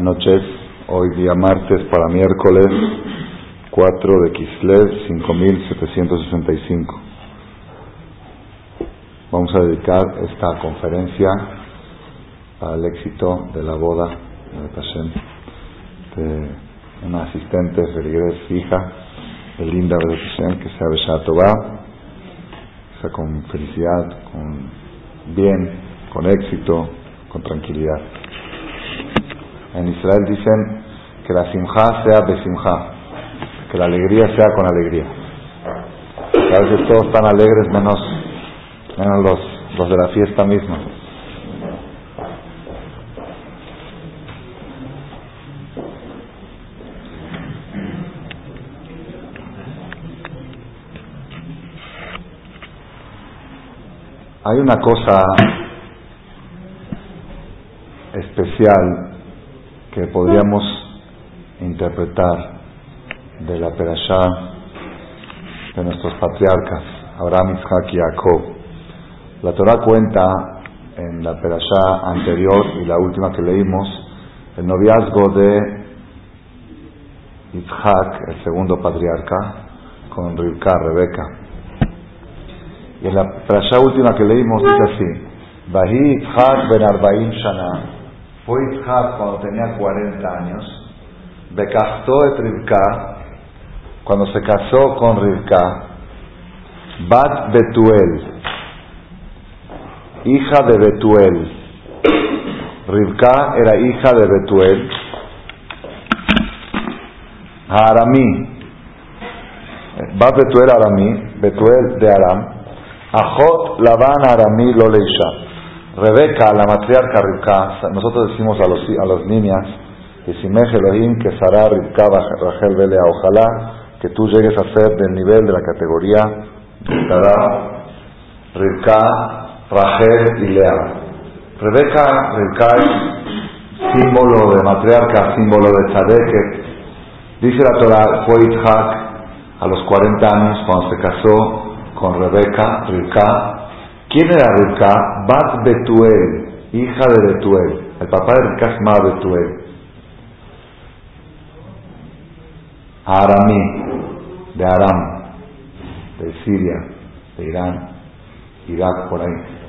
Noches. Hoy día martes para miércoles 4 de Kislev 5765. Vamos a dedicar esta conferencia al éxito de la boda de una asistente de hija, de linda que sea Beshatová, que sea con felicidad, con bien, con éxito, con tranquilidad. En Israel dicen que la simja sea besimja, que la alegría sea con alegría. A veces todos están alegres menos, menos los, los de la fiesta misma. Hay una cosa especial que podríamos interpretar de la perashá de nuestros patriarcas, Abraham, Isaac y Jacob. La Torah cuenta en la perashá anterior y la última que leímos el noviazgo de Isaac, el segundo patriarca, con Rivka, Rebeca. Y en la perashá última que leímos dice así, Bahi Isaac ben Arbaim Shana, fue cuando tenía 40 años, Becastó de Rivka, cuando se casó con Rivka, Bat Betuel, hija de Betuel. Rivka era hija de Betuel. Aramí, Bat Betuel Aramí, Betuel de Aram. Ajot Laban Aramí Loleisha. Rebeca, la matriarca Rivka, nosotros decimos a, los, a las niñas, que si Elohim, que Sara Rivka Rachel Belea, ojalá que tú llegues a ser del nivel de la categoría de Sara, Rivka, Rachel y Lea. Rebeca, Rivka es símbolo de matriarca, símbolo de Tzadek, dice la Torah, fue Itzhak a los 40 años cuando se casó con Rebeca, Rivka, ¿Quién era Rivka? Bat Betuel, hija de Betuel. El papá de Rivka se llamaba Betuel. Aramí, de Aram, de Siria, de Irán, Irak, por ahí.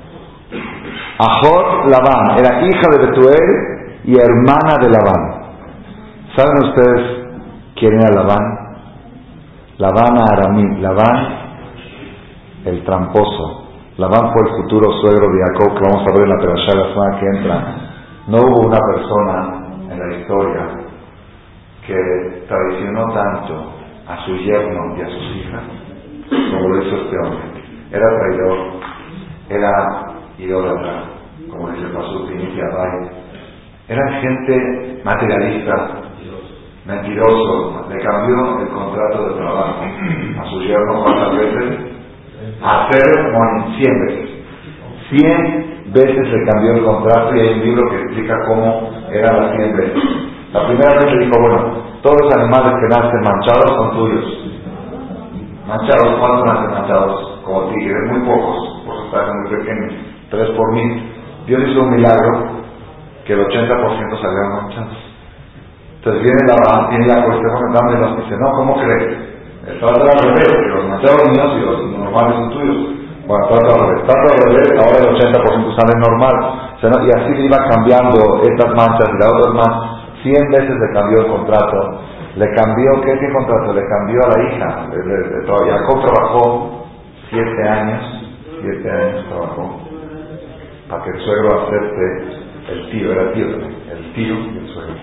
Ajot Labán, era hija de Betuel y hermana de Labán. ¿Saben ustedes quién era Labán? Labán Aramí, Labán el tramposo, Labán fue el futuro suegro de Jacob que vamos a ver en la Perashá la semana que entra. No hubo una persona en la historia que traicionó tanto a su yerno y a sus hijas como lo hizo este hombre. Era traidor, era idólatra, como dice el Pasú Inicia Ray. Era gente materialista, mentiroso. Le cambió el contrato de trabajo a su yerno cuántas veces hacer como 100 veces. 100 veces le cambió el contrato y hay un libro que explica cómo eran las 100 veces. La primera vez le dijo, bueno, todos los animales que nacen manchados son tuyos. Manchados, ¿cuántos nacen manchados? Como tigres, muy pocos, por porcentaje muy pequeños, 3 por mil. Dios hizo un milagro que el 80% salieron manchados. Entonces viene la, viene la cuestión, bueno, dice, no, ¿cómo crees? Trata al revés, que los manchados míos y los normales son tuyos. Bueno, trata al revés. Trata al revés, ahora el 80% sale normal. y así le iba cambiando estas manchas y las otras más. 100 veces le cambió el contrato. Le cambió, ¿qué, qué contrato? Le cambió a la hija. Jacob trabajó 7 años, 7 años trabajó para que el suegro acepte, el tío, era tío el tío y el suegro,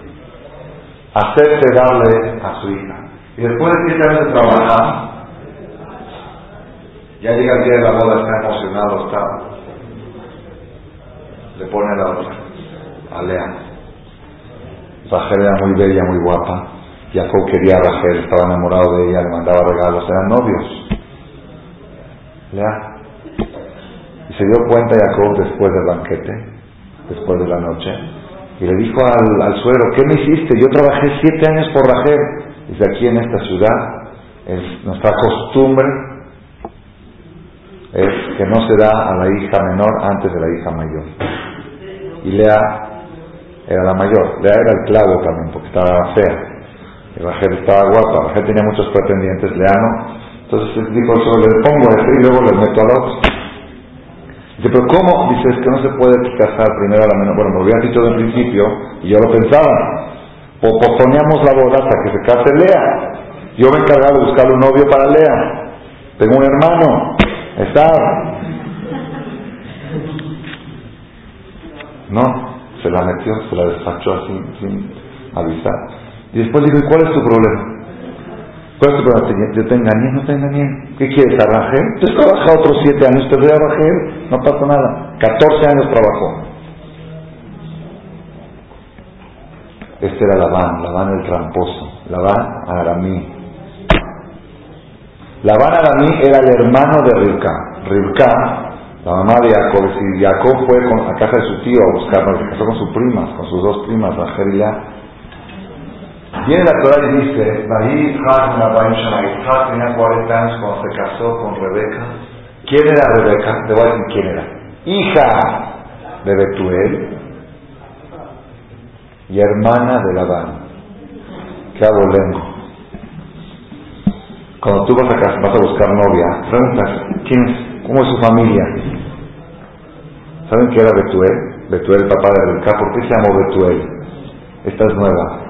acepte darle a su hija. Y después de siete años de trabajar, ya llega el día de la boda, está emocionado, está. Le pone la otra, a Lea. Rachel era muy bella, muy guapa. Jacob quería a Rachel, estaba enamorado de ella, le mandaba regalos, eran novios. Lea. Y se dio cuenta Jacob después del banquete, después de la noche, y le dijo al, al suegro, ¿qué me hiciste? Yo trabajé siete años por Rachel. Dice aquí en esta ciudad, es nuestra costumbre es que no se da a la hija menor antes de la hija mayor. Y Lea era la mayor. Lea era el clavo también, porque estaba fea. Y Rachel estaba guapa. Rachel tenía muchos pretendientes, Lea no. Entonces dijo, solo le pongo a este y luego le meto al otro. Dice, pero ¿cómo? Dice, es que no se puede casar primero a la menor. Bueno, me lo habían dicho desde el principio y yo lo pensaba. O posponíamos la boda hasta que se case Lea. Yo me he encargado de buscar un novio para Lea. Tengo un hermano, está. No, se la metió, se la despachó así, sin avisar. Y después digo, ¿y cuál es tu problema? ¿Cuál es tu problema? Yo te engañé, no te engañé. ¿Qué quieres, Rachel? Entonces trabaja otros siete años, te voy a Rachel, no pasa nada. 14 años trabajó. Este era Labán, Labán el tramposo, Labán Aramí. Labán Aramí era el hermano de Rivka. Rivka, la mamá de Jacob, si Jacob fue con, a casa de su tío a buscarlo, se casó con sus primas, con sus dos primas, Rachel y. Viene la Torah y dice, Isaac tenía 40 años cuando se casó con Rebeca. ¿Quién era Rebeca? Te voy a decir quién era. Hija de Betuel y hermana de Labán. ¿Qué abolengo? Cuando tú vas a, vas a buscar novia, preguntas, ¿quién es? ¿Cómo es su familia? ¿Saben qué era Betuel? Betuel, papá de Rebeca. ¿Por qué se llamó Betuel? Esta es nueva.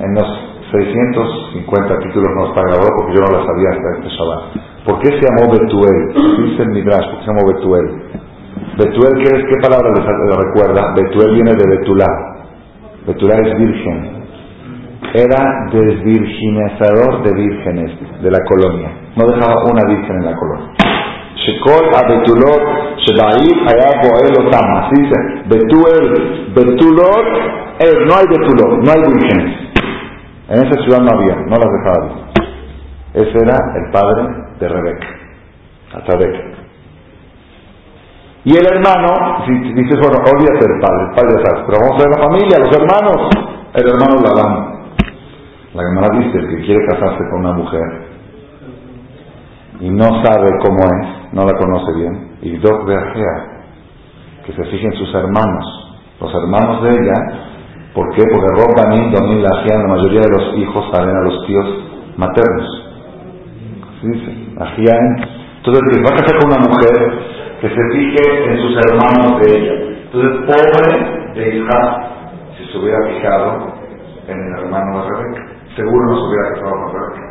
En los 650 títulos no está grabado porque yo no la sabía hasta este Shabbat. ¿Por qué se llamó Betuel? Dice el Midrash, ¿por qué se llamó Betuel? Betuel, ¿qué, qué palabra les recuerda? Betuel viene de Betulá. Betulá es virgen. Era desvirginizador de vírgenes de la colonia. No dejaba una virgen en la colonia. Betulot, Shebaib, allá Boel Otama. Así dice, Betuel, Betulot, eh, no hay Betulot, no hay vírgenes. En esa ciudad no había, no las dejaba. Ese era el padre de Rebeca, Rebeca. Y el hermano, si dices, bueno, olvídate del padre, el padre sabes, pero vamos a ver la familia, los hermanos. El hermano Labán. La hermana dice, el que quiere casarse con una mujer y no sabe cómo es, no la conoce bien, y dos de que se fijen sus hermanos, los hermanos de ella, ¿por qué? Porque Robanín, Domín, la la mayoría de los hijos salen a los tíos maternos. Así dice, Entonces, el que va a casar con una mujer, que se fije en sus hermanos de ella. Entonces, pobre de Isaac, si se hubiera fijado en el hermano de Rebeca, seguro no se hubiera casado con Rebeca.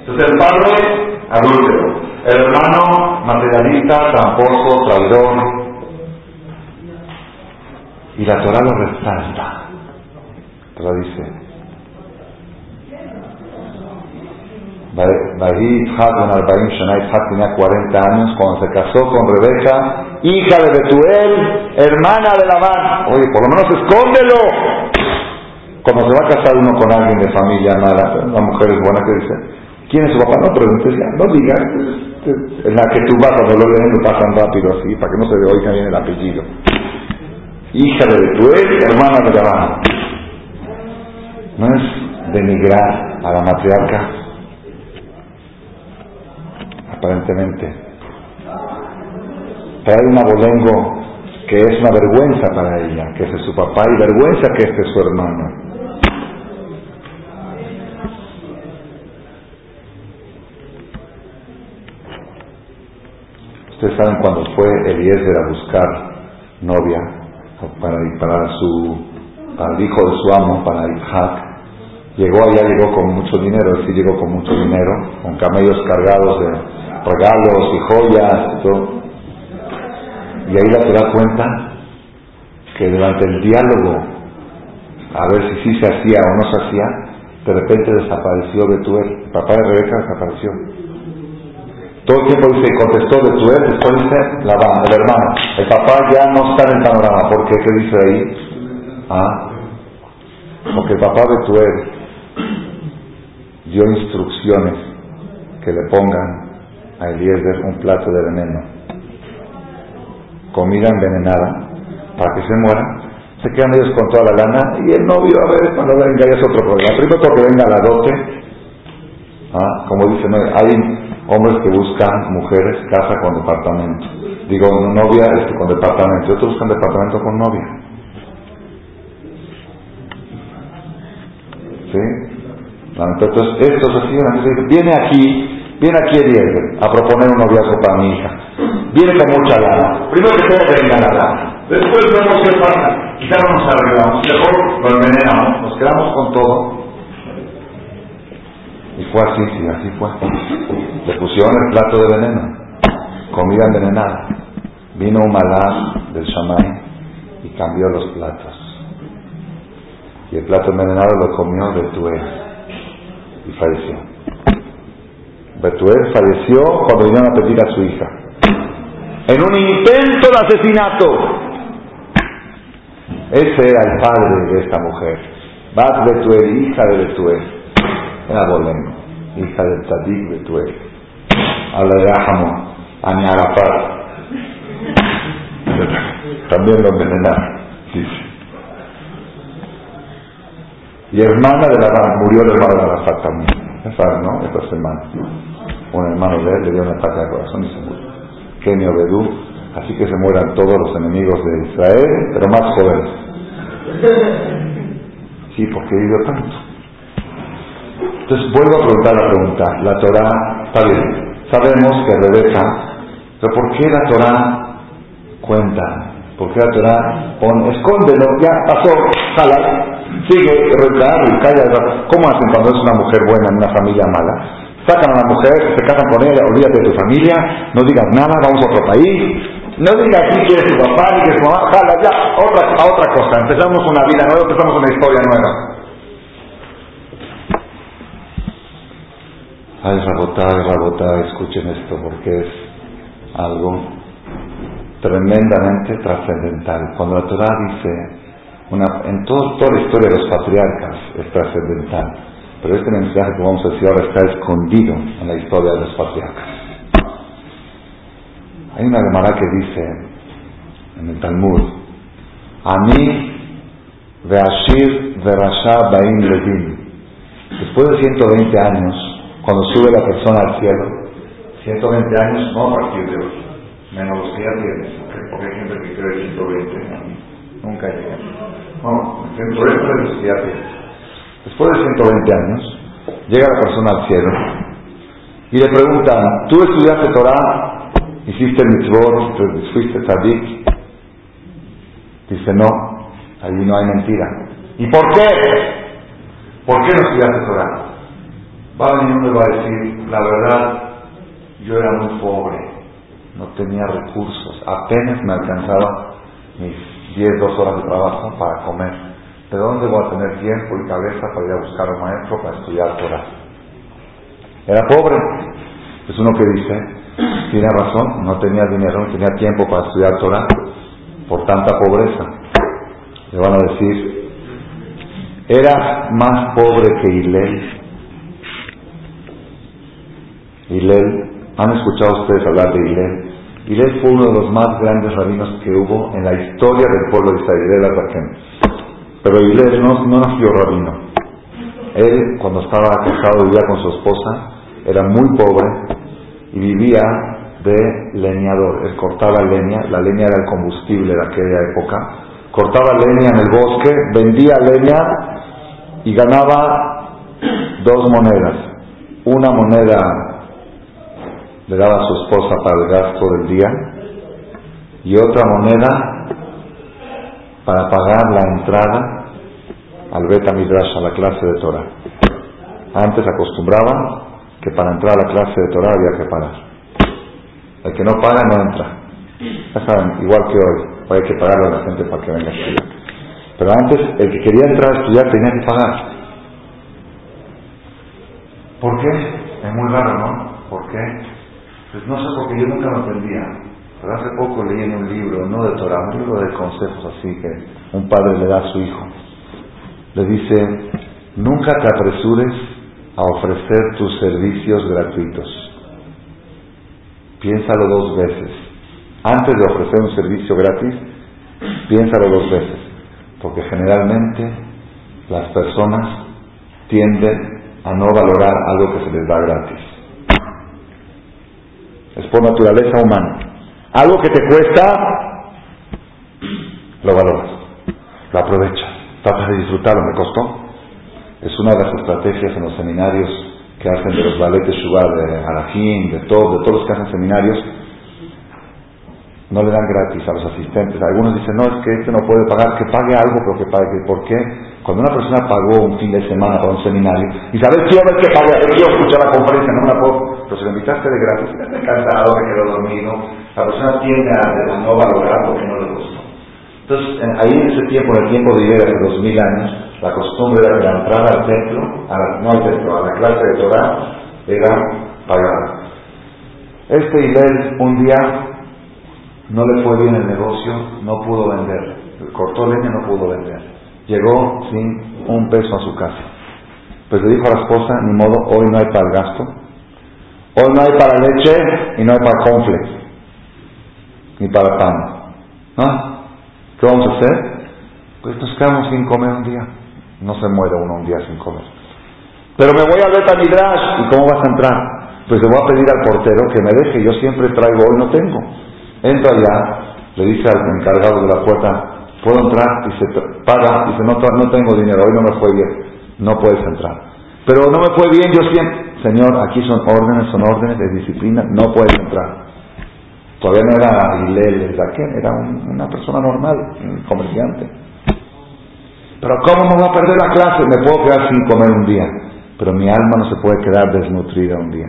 Entonces, el padre, adúltero. El hermano, materialista, tramposo, traidor. Y la Torah lo resalta. La Torah dice, Bahí Itzhak tenía 40 años cuando se casó con Rebeca, hija de Betuel, hermana de Labán. Oye, por lo menos escóndelo. Cuando se va a casar uno con alguien de familia mala, una mujer es buena que dice, ¿quién es su papá? No preguntes ya, no digas. En la que tú vas cuando lo leen lo pasan rápido así, para que no se oiga bien el apellido. Hija de Betuel, hermana de Labán. No es denigrar a la matriarca aparentemente. Trae un abolengo que es una vergüenza para ella, que es su papá, y vergüenza que este es su hermano. Ustedes saben cuando fue Eliezer a buscar novia para, su, para el hijo de su amo, para Isaac, llegó allá, llegó con mucho dinero, sí llegó con mucho dinero, con camellos cargados de regalos y joyas y todo. Y ahí la te das cuenta que durante el diálogo, a ver si sí se hacía o no se hacía, de repente desapareció Betuel. El papá de Rebeca desapareció. Todo el tiempo dice, contestó Betuel, después dice Labán, el hermano. El papá ya no está en el panorama. ¿Por qué? ¿Qué dice ahí? Ah, porque el papá Betuel dio instrucciones que le pongan a Eliezer un plato de veneno, comida envenenada, para que se muera, se quedan ellos con toda la lana y el novio, a ver, cuando venga ya es otro problema. Primero que venga la dote, ¿ah? como dicen, hay hombres que buscan mujeres casa con departamento. Digo, novia este, con departamento. Otros buscan departamento con novia. ¿Sí? Entonces, estos así, viene aquí, viene aquí Eliezer a proponer un noviazgo para mi hija. Viene con mucha lana. Primero que todo venga la lana. Después vemos qué pasa. Quizá no nos arreglamos. Mejor lo envenenamos. Nos quedamos con todo y fue así, sí, así fue. Le pusieron el plato de veneno, comida envenenada. Vino un malaz del Shamay y cambió los platos. Y el plato envenenado lo comió Betuel y falleció. Betuel falleció cuando vinieron a pedir a su hija. En un intento de asesinato. Ese era el padre de esta mujer. Bat Betuel, hija de Betuel. Era Bolengo, hija del Tzadik Betuel. Habla de Ahamo, Ani Arafat. También lo envenenaron, dice. Y hermana de la murió el hermano de Arafat también. Ya ¿no? Esta semana. Un hermano de él le dio un ataque al corazón y se murió. Kenio Bedú. Así que se mueran todos los enemigos de Israel, pero más jóvenes. Sí, porque vivió tanto. Entonces vuelvo a preguntar la pregunta. La Torah, está bien. Sabemos que Rebeca, pero ¿por qué la Torah cuenta? ¿Por qué la Torah pone, escóndelo, ya pasó, jala, sigue, y calla. ¿Cómo hacen cuando es una mujer buena en una familia mala? Sacan a la mujer, se casan con ella, olvídate de tu familia, no digas nada, vamos a otro país. No digas quién quiere su papá ni que su mamá, jala ya, otra, a otra cosa. Empezamos una vida nueva, empezamos una historia nueva. Ay, Rabotá, Rabotá, escuchen esto porque es algo tremendamente trascendental. Cuando la Torah dice en todo, toda la historia de los patriarcas es trascendental, pero este mensaje que vamos a decir ahora está escondido en la historia de los patriarcas. Hay una Gemara que dice en el Talmud, Ani Veashir Verasha Bain Levin. Después de 120 años, cuando sube la persona al cielo, 120 años no a partir de hoy, menos los que ya tienes, porque hay gente que cree 120, nunca llega. No, Después de 120 años, llega la persona al cielo y le preguntan, ¿tú estudiaste Torah? ¿Hiciste mitzvot? ¿Fuiste tzadik? Dice, no, allí no hay mentira. ¿Y por qué? ¿Por qué no estudiaste Torah? Va a venir uno y va a decir, la verdad, yo era muy pobre, no tenía recursos, apenas me alcanzaba mis 10, 2 horas de trabajo para comer. ¿De dónde voy a tener tiempo y cabeza para ir a buscar un maestro para estudiar Torah? Era pobre. Es uno que dice, tiene razón, no tenía dinero, no tenía tiempo para estudiar Torah por tanta pobreza. Le van a decir, era más pobre que Hilel. Hilel, ¿han escuchado ustedes hablar de Hilel? Hillel fue uno de los más grandes rabinos que hubo en la historia del pueblo de Israel, Pero Hillel no, no nació rabino. Él, cuando estaba casado, vivía con su esposa, era muy pobre y vivía de leñador. Él cortaba leña, la leña era el combustible de aquella época. Cortaba leña en el bosque, vendía leña y ganaba dos monedas. Una moneda le daba a su esposa para el gasto del día y otra moneda para pagar la entrada al Beta Midrash, a la clase de Torah. Antes acostumbraba que para entrar a la clase de Torah había que pagar. El que no paga no entra. Igual que hoy, hoy hay que pagarle a la gente para que venga a estudiar. Pero antes, el que quería entrar a estudiar tenía que pagar. ¿Por qué? Es muy raro, ¿no? ¿Por qué? Pues no sé porque yo nunca lo entendía. Pero hace poco leí en un libro, no de Torah, un libro de consejos así que un padre le da a su hijo. Le dice, nunca te apresures a ofrecer tus servicios gratuitos. Piénsalo dos veces. Antes de ofrecer un servicio gratis, piénsalo dos veces. Porque generalmente las personas tienden a no valorar algo que se les da gratis. Es por naturaleza humana. Algo que te cuesta, lo valoras, lo aprovechas, tratas de disfrutarlo, me costó. Es una de las estrategias en los seminarios que hacen de los baletes Shubá, de Arajim, de todos, de todos los que hacen seminarios, no le dan gratis a los asistentes. Algunos dicen, no, es que este no puede pagar, que pague algo, pero que pague. ¿Por qué? Cuando una persona pagó un fin de semana para un seminario, y sabes, quiero ver a ver, quiero escuchar la conferencia, no me la puedo, pero si lo invitaste de gratis, me cansado, me quedo dormido, la persona tiende a, no valorar porque no le gustó. Entonces, ahí en ese tiempo, en el tiempo de Iber, hace dos mil años, la costumbre era que la entrada al templo, a no al templo, a la clase de Torah, era pagada. Este Iber un día no le fue bien el negocio, no pudo vender. Cortó leña, no pudo vender. Llegó sin un peso a su casa. Pues le dijo a la esposa, ni modo, hoy no hay para el gasto. Hoy no hay para leche y no hay para conflex. Ni para pan. ¿No? ¿Qué vamos a hacer? Pues nos quedamos sin comer un día. No se muere uno un día sin comer. Pero me voy a ver a Midrash. ¿Y cómo vas a entrar? Pues le voy a pedir al portero que me deje. Yo siempre traigo, hoy no tengo. Entra allá, le dice al encargado de la puerta, ¿puedo entrar? Y se paga, dice, no, no tengo dinero, hoy no me fue bien, no puedes entrar. Pero no me fue bien, yo siempre, Señor, aquí son órdenes, son órdenes de disciplina, no puedes entrar. Todavía no era Hilel el era una persona normal, un comerciante. Pero ¿cómo me va a perder la clase? Me puedo quedar sin comer un día, pero mi alma no se puede quedar desnutrida un día.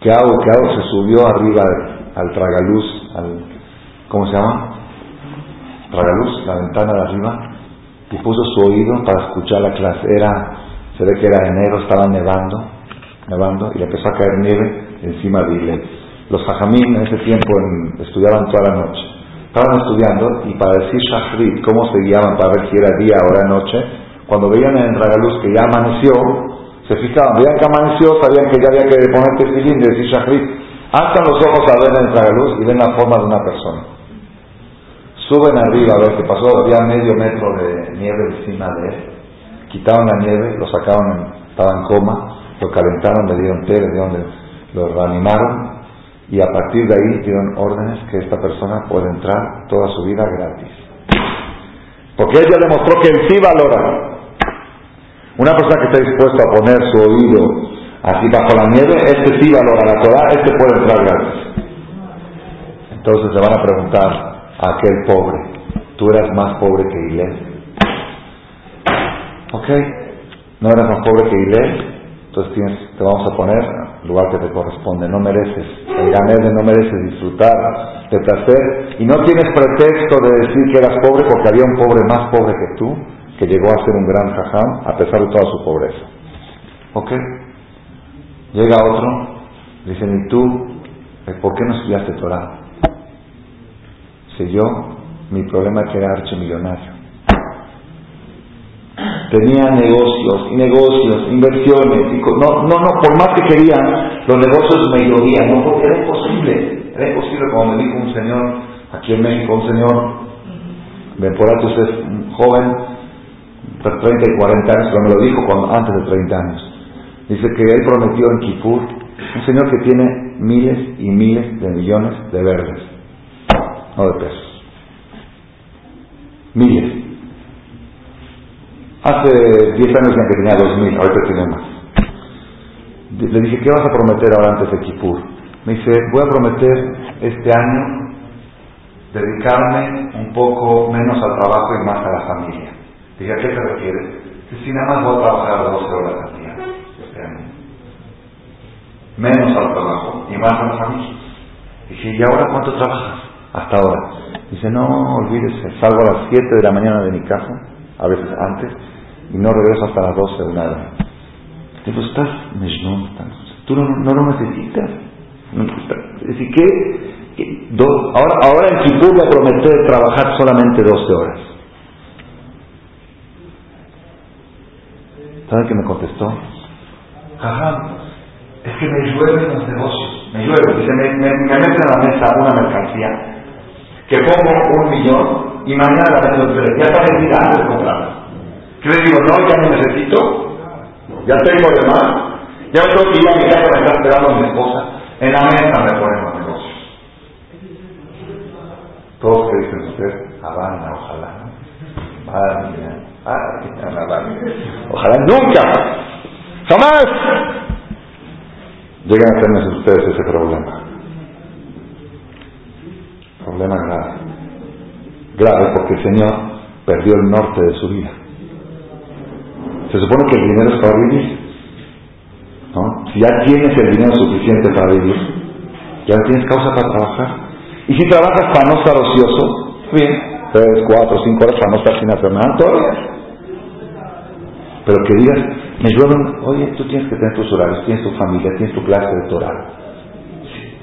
¿Qué hago? ¿Qué hago? Se subió arriba al tragaluz, al, ¿cómo se llama? Tragaluz, la ventana de arriba, y puso su oído para escuchar la clase. Era, se ve que era enero, estaba nevando, nevando, y le empezó a caer nieve encima de él. Los hajamim en ese tiempo estudiaban toda la noche. Estaban estudiando y para decir shahrit, cómo se guiaban para ver si era día o era noche, cuando veían en el tragaluz que ya amaneció, se fijaban, veían que amaneció, sabían que ya había que ponerte filín y decir shahrit. Alzan los ojos a ver entre la luz y ven la forma de una persona. Suben arriba a ver qué pasó. Había medio metro de nieve encima de él. Quitaron la nieve, lo sacaron, estaba en coma, lo calentaron, le dieron té, le dieron, lo reanimaron y a partir de ahí dieron órdenes que esta persona puede entrar toda su vida gratis. Porque ella demostró que él sí valora. Una persona que está dispuesta a poner su oído Así bajo la nieve, este sí valora la Torah, este puede entrar gratis. Entonces le van a preguntar aquel pobre, ¿tú eras más pobre que Ilé? ¿Ok? ¿No eras más pobre que Ilé? Entonces tienes, te vamos a poner el lugar que te corresponde. No mereces, el de no mereces disfrutar de placer. Y no tienes pretexto de decir que eras pobre porque había un pobre más pobre que tú, que llegó a ser un gran jajam a pesar de toda su pobreza. ¿Ok? Llega otro, dicen, ¿y tú por qué no estudiaste Torah? Yo, mi problema es que era archimillonario. Tenía negocios y negocios, inversiones. Y no, no, no, por más que quería, los negocios me llovían, no, porque era imposible. Era imposible, como me dijo un señor aquí en México, un señor, Benporatus es un joven, 30 y 40 años, pero me lo dijo antes de 30 años. Dice que él prometió en Kipur, un señor que tiene miles y miles de millones de verdes, no de pesos. Miles. Hace 10 años que tenía dos mil, ahorita tiene más. Le dije, ¿qué vas a prometer ahora antes de Kipur? Me dice, voy a prometer este año dedicarme un poco menos al trabajo y más a la familia. Dije, ¿a qué te refieres? Si nada más voy a trabajar 12 horas al día menos al trabajo y más a la familia. Dije, ¿y ahora cuánto trabajas? Hasta ahora. Dice, no, olvídese, salgo a las 7 de la mañana de mi casa, a veces antes, y no regreso hasta las 12 de nada. Digo, estás tú no, lo necesitas. Así que, ahora, ahora en Kipur a prometer trabajar solamente 12 horas. ¿Saben qué me contestó? Ajá, es que me llueven los negocios, me llueve, dice, me, me, meten a la mesa una mercancía que pongo un millón y mañana la vendo tres, ya está vendida antes de comprarla. ¿Qué le digo? No, ya no necesito, ya tengo de más, ya me tengo que ir a mi casa, me está esperando mi esposa, en la mesa me ponen los negocios. Todos que dicen ustedes, Habana, ojalá, ¿no? Ah, Ojalá nunca, jamás lleguen a tener ustedes ese problema. Problema grave. Grave porque el Señor perdió el norte de su vida. Se supone que el dinero es para vivir. ¿no? Si ya tienes el dinero suficiente para vivir, ya tienes causa para trabajar. Y si trabajas para no estar ocioso, bien, tres, cuatro, cinco horas para no estar sin hacer nada, todavía. Pero que digas, me llueven, oye, tú tienes que tener tus horarios, tienes tu familia, tienes tu clase de Torah.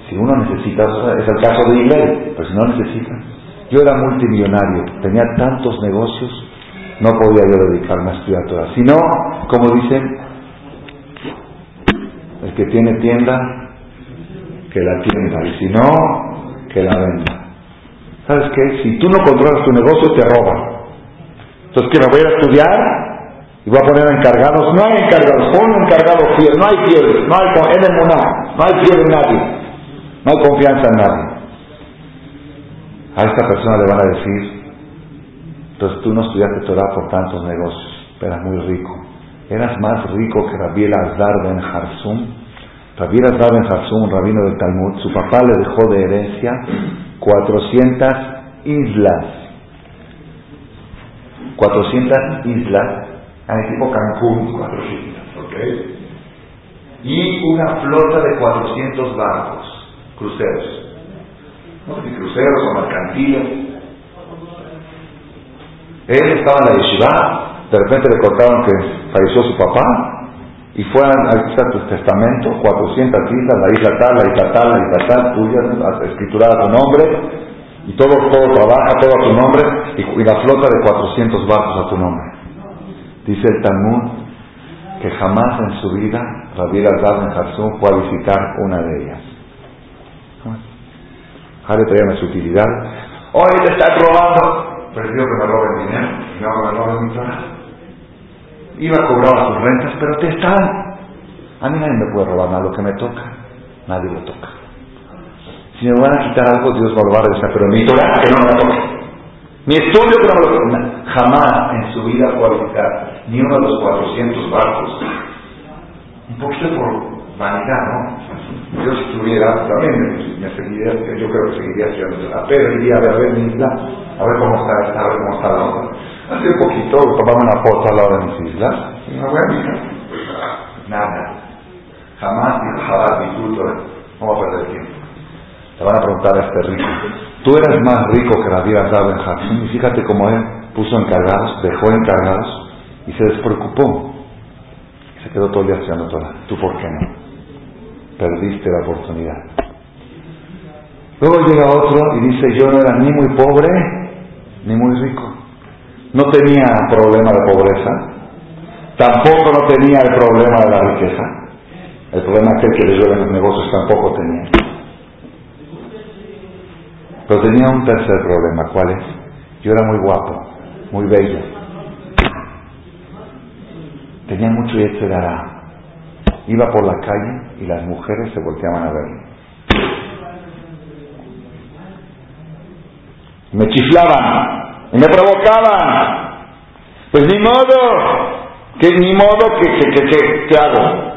Si, uno necesita, es el caso de Iglesias, pero si no necesita. Yo era multimillonario, tenía tantos negocios, no podía yo dedicarme a estudiar Torah. Si no, como dicen, el que tiene tienda, que la tienda, y si no, que la venda. ¿Sabes qué? Si tú no controlas tu negocio, te roban. Entonces, ¿qué me voy a estudiar? Y voy a poner encargados. No hay encargados, pon un encargado fiel. No hay fiel, no hay en no hay fiel en nadie. No hay confianza en nadie. A esta persona le van a decir, entonces tú no estudiaste Torah por tantos negocios, eras muy rico. Eras más rico que Rabbi Azar ben Harsum. Rabbi Azar ben Harsum, un rabino del Talmud, su papá le dejó de herencia 400 islas. 400 islas, en tipo Cancún, 400, ¿ok? Y una flota de 400 barcos, cruceros. No sé cruceros o mercantiles. Él estaba en la yeshiva, de repente le contaron que falleció su papá, y fue a tu testamento, 400 islas, la isla tal, la isla tal, la isla tal, tuya, escriturada tu nombre, y todo, todo trabaja, todo a tu nombre, y, la flota de 400 barcos a tu nombre. Dice el Talmud que jamás en su vida Rabbi Azar en fue a visitar una de ellas. Jale traía una sutilidad. Hoy te estás robando. Prefiero que me roben dinero, no me roben mi iba a cobrar sus rentas, pero te están. A mí nadie me puede robar nada, lo que me toca, nadie lo toca. Si me van a quitar algo, Dios va a robar pero mi Torah que no me lo toque. Mi estudio que no me lo toque. Jamás en su vida fue a visitar ni uno de los 400 barcos. Un poquito por vanidad, ¿no? Yo si estuviera, también me, seguiría, yo creo que seguiría estudiando a Pedro iría a ver, a ver mi isla, a ver cómo está, a ver cómo está la otra. Hace poquito tomamos una foto al lado de mis islas. Una buena Nada. Jamás jamás disfruto. Vamos a perder tiempo. Le van a preguntar a este rico. Tú eras más rico que dado en Jackson. Y fíjate cómo él puso encargados, dejó encargados y se despreocupó. Se quedó todo el día estudiando toda. ¿Tú por qué no? Perdiste la oportunidad. Luego llega otro y dice, yo no era ni muy pobre ni muy rico. No tenía problema de pobreza, tampoco no tenía el problema de la riqueza. El problema que le en los negocios tampoco tenía. Pero tenía un tercer problema, ¿cuál es? Yo era muy guapo, muy bello. Tenía mucho dará. Iba por la calle y las mujeres se volteaban a verme. Me chiflaban, y me provocaban. Pues ni modo, que ni modo que, que, que, que, hago.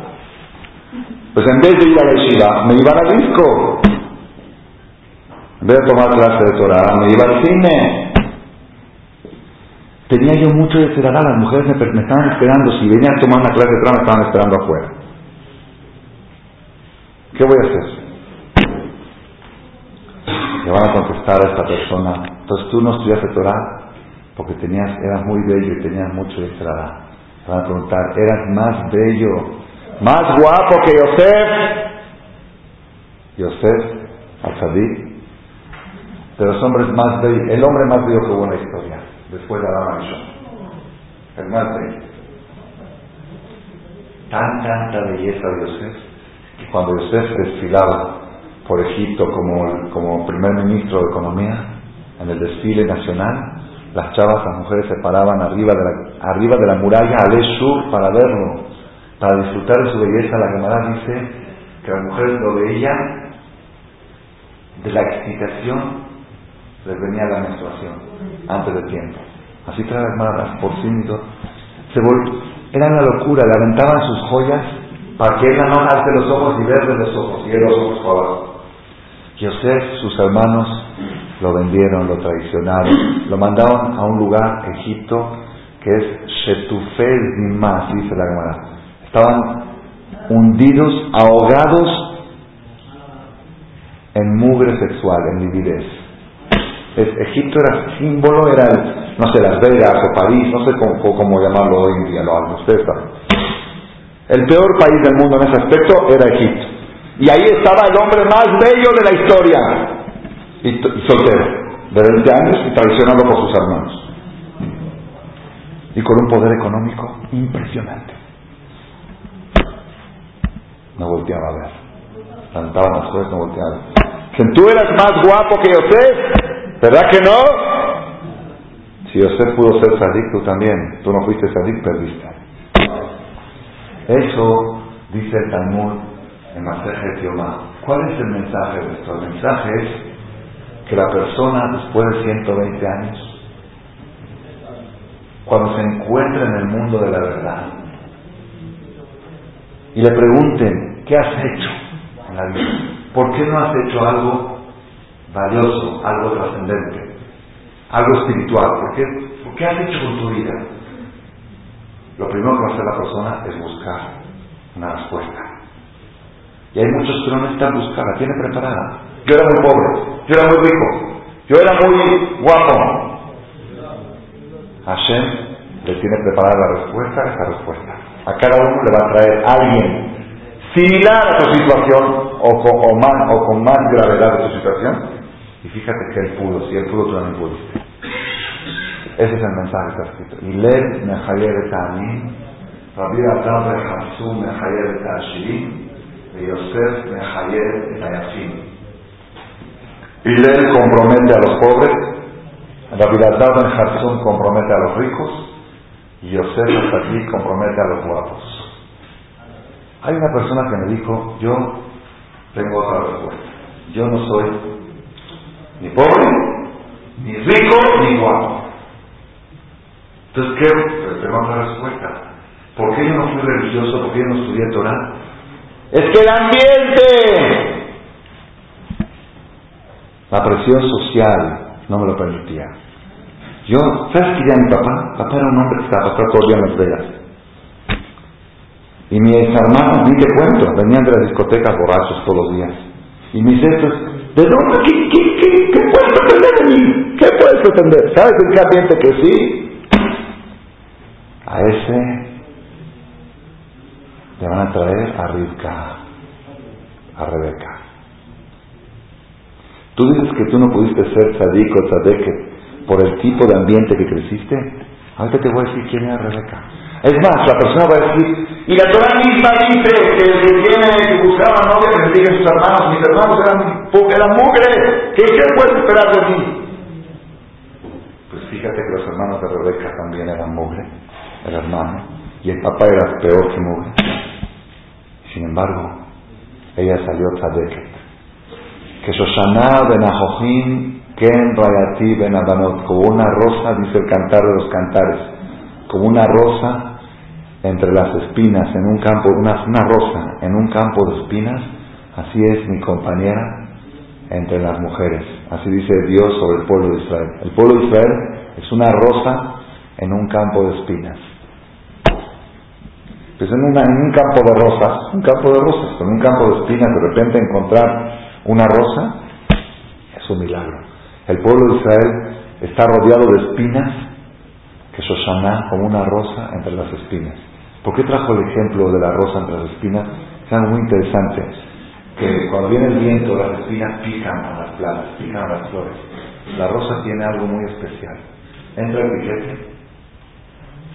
Pues en vez de ir a la yeshiva, me iba al disco. En vez de tomar clase de Torah, me iba al cine. Tenía yo mucho de cerar, las mujeres me, me, estaban esperando, si venían a tomar una clase de Torah me estaban esperando afuera. ¿Qué voy a hacer? Le van a contestar a esta persona, entonces tú no estudiaste Torah porque tenías, eras muy bello y tenías mucho Torah. Le van a preguntar, eras más bello, más guapo que Yosef. Yosef, al de los hombres más bellos, el hombre más bello que hubo en la historia, después de Adán y el más bello. Tan, tanta belleza de Yosef, cuando Yosef desfilaba por Egipto como, como primer ministro de Economía en el desfile nacional, las chavas, las mujeres se paraban arriba de la, arriba de la muralla al sur para verlo, para disfrutar de su belleza. La Gemara dice que las mujeres lo veían de la excitación, les venía la menstruación antes del tiempo. Así trae las porcín y todo. Se era una locura, le aventaban sus joyas para que él no alce los ojos y ver de los ojos, y él los ojos para abajo. Yosef, sus hermanos, lo vendieron, lo traicionaron, lo mandaron a un lugar, Egipto, que es Shetufel dice la Gemara. Estaban hundidos, ahogados en mugre sexual, en lividez. Egipto era símbolo, era, no sé, Las Vegas o París, no sé cómo, llamarlo hoy en día, lo ustedes El peor país del mundo en ese aspecto era Egipto. Y ahí estaba el hombre más bello de la historia, y, soltero, de 20 años y traicionado por sus hermanos. Y con un poder económico impresionante. No volteaba a ver. Cantaban las cosas, no volteaba a ver. Tú eras más guapo que Yosef, ¿verdad que no? Si Yosef pudo ser sadik, tú también. Tú no fuiste sadik, perdiste. Eso dice el Talmud en Masejet Yomá. ¿Cuál es el mensaje de esto? El mensaje es que la persona después de 120 años, cuando se encuentra en el mundo de la verdad, y le pregunten, ¿qué has hecho en la vida? ¿Por qué no has hecho algo valioso, algo trascendente, algo espiritual? ¿Por qué, ¿Por qué has hecho con tu vida? Lo primero que va a hacer la persona es buscar una respuesta. Y hay muchos que no necesitan buscar, la tiene preparada. Yo era muy pobre, yo era muy rico, yo era muy guapo. Hashem le tiene preparada la respuesta a esa respuesta. A cada uno le va a traer alguien similar a tu situación o con, más, gravedad de tu situación. Y fíjate que él pudo, si él pudo, tú también pudiste. Ese es el mensaje que está escrito. Y me mehayer et amin, Rabbi Atar me mehayer et ashirim, y Yosef mehayer et ayafim. Hillel compromete a los pobres, Rabbi Atar ben compromete a los ricos, y Yosef aquí compromete a los guapos. Hay una persona que me dijo, yo tengo otra respuesta. Yo no soy ni pobre, ni rico, ni guapo. Entonces, ¿qué? Pero otra respuesta. ¿Por qué yo no fui religioso? ¿Por qué yo no estudié Torah? Es que el ambiente, la presión social no me lo permitía. Yo, ¿sabes qué ya mi papá? Papá era un hombre que estaba todo el día en Las Vegas. Y mis hermanos, ni te cuento, venían de las discotecas borrachos todos los días. Y mis estos, ¿de dónde? ¿Qué, qué, qué, qué puedes pretender de mí? ¿Qué puedes pretender? ¿Sabes en qué ambiente que sí? A ese le van a traer a Rivka, a Rebeca. Tú dices que tú no pudiste ser sadico o por el tipo de ambiente que creciste. Ahorita te voy a decir quién era Rebeca. Es más, la persona va a decir, y la Torah misma dice que el que tiene que buscar una novia que bendiga a sus hermanos, mis hermanos eran, eran mugre, ¿qué, ¿qué esperar de mí? Pues fíjate que los hermanos de Rebeca también eran mugre, el hermano, y el papá era peor que mugre. Sin embargo, ella salió tzadeket. Que Shoshana ben Ahojim, Ken Rayati ben Abanot, como una rosa, dice el cantar de los cantares, como una rosa entre las espinas en un campo, una, una rosa en un campo de espinas, así es mi compañera entre las mujeres. Así dice Dios sobre el pueblo de Israel. El pueblo de Israel es una rosa en un campo de espinas. Pues en, un campo de rosas, un campo de rosas, en un campo de espinas, de repente encontrar una rosa es un milagro. El pueblo de Israel está rodeado de espinas, que Shoshana como una rosa entre las espinas. ¿Por qué trajo el ejemplo de la rosa entre las espinas? Es algo muy interesante. Que cuando viene el viento, las espinas pican a las plantas, pican a las flores. La rosa tiene algo muy especial. Entra el piquete,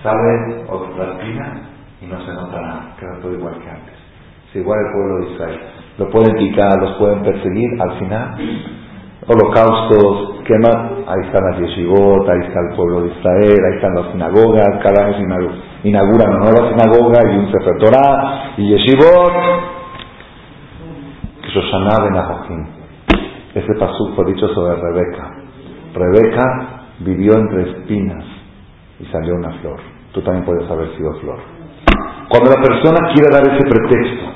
sale la espina y no se nota nada, queda todo igual que antes. Es igual el pueblo de Israel. Lo pueden picar, los pueden perseguir, al final holocaustos, queman, ahí están las yeshivot, ahí está el pueblo de Israel, ahí están las sinagogas, cada año inauguran una nueva sinagoga y un Sefer y yeshivot. Shoshana ben Ese pasú fue dicho sobre Rebeca. Rebeca vivió entre espinas y salió una flor. Tú también puedes haber sido flor. Cuando la persona quiere dar ese pretexto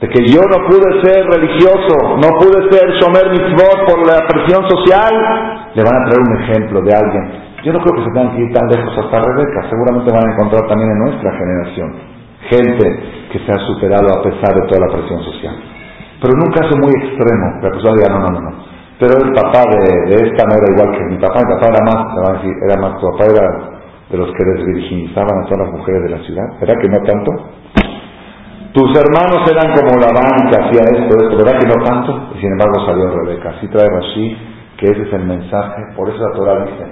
de que yo no pude ser religioso, no pude ser Shomer Mitzvot por la presión social, le van a traer un ejemplo de alguien. Yo no creo que se tengan que ir tan lejos hasta Rebeca, seguramente van a encontrar también en nuestra generación gente que se ha superado a pesar de toda la presión social. Pero en un caso muy extremo, la persona diga, no, no, no, no. Pero el papá de, esta no era igual que mi papá, mi papá era más, se van a decir, era más, tu papá era de los que desvirginizaban a todas las mujeres de la ciudad. ¿Verdad que no tanto? Tus hermanos eran como la banca, hacía esto, esto, ¿verdad que no tanto? Y sin embargo salió Rebeca. Así trae Rashi, que ese es el mensaje. Por eso la Torah dice,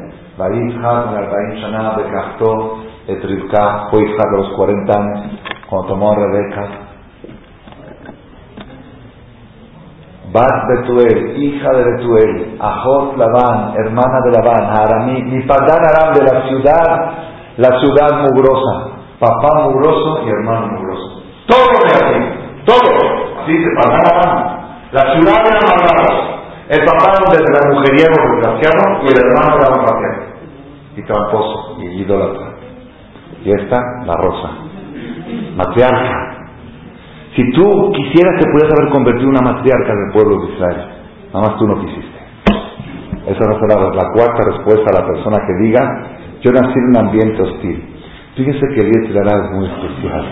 de los 40 años, cuando tomó a Rebeca, Bat Betuel, hija de Betuel, Ajot Labán, hermana de Labán, Aramí, mi padán Aram de la ciudad, la ciudad mugrosa, papá mugroso y hermano mugroso. Todo de así, todo, así se padán Aram. La ciudad era malvada, el papá era el mujeriego desgraciado y el hermano era un patriarca, y tramposo, y idólatra. Y esta, la rosa, matriarca, si tú quisieras, te pudieras haber convertido en una matriarca del pueblo de Israel. Nada más tú no quisiste. Esa no será la cuarta respuesta a la persona que diga, yo nací en un ambiente hostil. Fíjese que el Yetzirah es muy especial.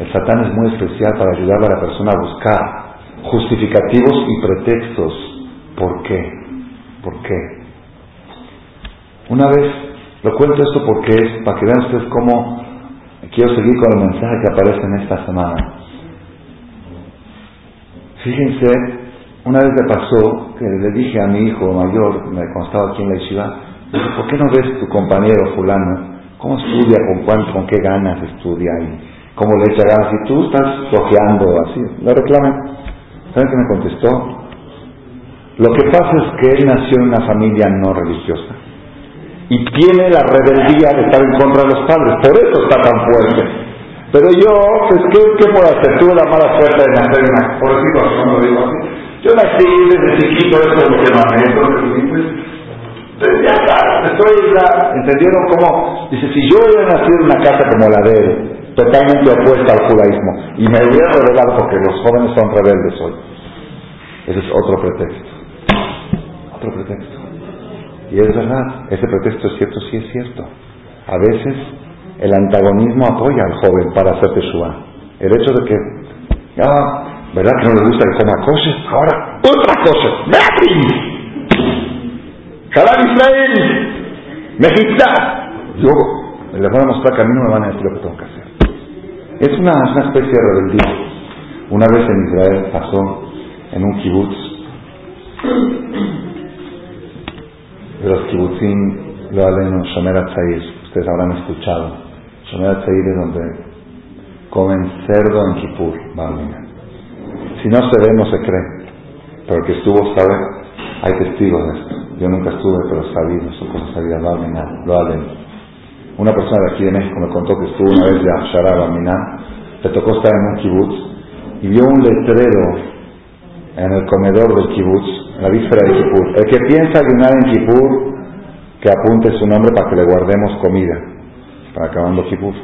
El Satán es muy especial para ayudar a la persona a buscar justificativos y pretextos. ¿Por qué? ¿Por qué? Una vez, lo cuento esto porque es, para que vean ustedes cómo quiero seguir con el mensaje que aparece en esta semana. Fíjense, una vez me pasó que le dije a mi hijo mayor, me constaba aquí en la yeshiva, ¿por qué no ves tu compañero fulano? ¿Cómo estudia? ¿Con cuánto, con qué ganas estudia? Y cómo le echa ganas. Y tú estás flojeando así. Le reclaman. ¿Saben qué me contestó? Lo que pasa es que él nació en una familia no religiosa y tiene la rebeldía de estar en contra de los padres. Por eso está tan fuerte. Pero yo, pues, ¿qué, qué puedo hacer? Tuve la mala suerte de nacer en una, por decirlo así, lo digo así. Yo nací desde chiquito, eso es lo que mamé, pues, ya está, estoy ya, ¿entendieron cómo? Dice, si yo hubiera nacido en una casa como la de él, totalmente opuesta al judaísmo, y me hubiera revelado porque los jóvenes son rebeldes hoy, ese es otro pretexto. Otro pretexto. Y es verdad, ese pretexto es cierto, sí es cierto. A veces el antagonismo apoya al joven para hacer Teshua. El hecho de que, ah, ¿verdad que no le gusta que coma cosas? Ahora, otra cosa, ¡Beatriz! ¡Jalal Israel! ¡Mejita! Luego, les voy a mostrar que a mí no me van a decir lo que tengo que hacer. Es una, una especie de rebeldía. Una vez en Israel pasó en un kibutz, de los kibbutzim lo hablan Shomer ustedes habrán escuchado. Shomer es donde comen cerdo en Kippur, Si no se ve, no se cree. Pero el que estuvo sabe, hay testigos de esto. Yo nunca estuve, pero sabía, son cosas sabidas, lo halen. Una persona de aquí de México me contó que estuvo una vez de Ashara Balminan, le tocó estar en un kibutz y vio un letrero en el comedor del kibutz, en la víspera de Kippur. El que piensa ayunar en Kippur, que apunte su nombre para que le guardemos comida para acabando Kippur.